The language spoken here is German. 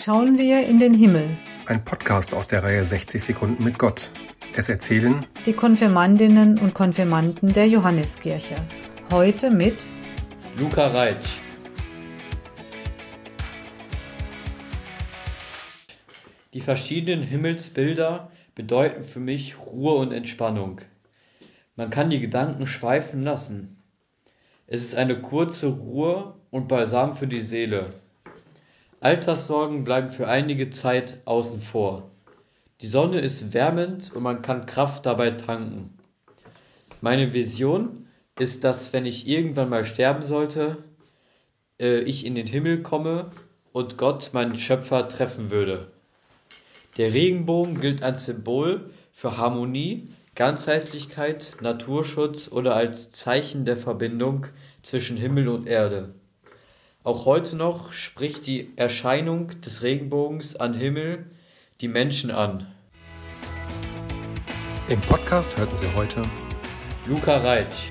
schauen wir in den Himmel. Ein Podcast aus der Reihe 60 Sekunden mit Gott. Es erzählen die Konfirmandinnen und Konfirmanden der Johanneskirche. Heute mit Luca Reitsch. Die verschiedenen Himmelsbilder bedeuten für mich Ruhe und Entspannung. Man kann die Gedanken schweifen lassen. Es ist eine kurze Ruhe und Balsam für die Seele. Alltagssorgen bleiben für einige Zeit außen vor. Die Sonne ist wärmend und man kann Kraft dabei tanken. Meine Vision ist, dass wenn ich irgendwann mal sterben sollte, äh, ich in den Himmel komme und Gott, meinen Schöpfer, treffen würde. Der Regenbogen gilt als Symbol für Harmonie, Ganzheitlichkeit, Naturschutz oder als Zeichen der Verbindung zwischen Himmel und Erde. Auch heute noch spricht die Erscheinung des Regenbogens an Himmel die Menschen an. Im Podcast hörten Sie heute Luca Reitsch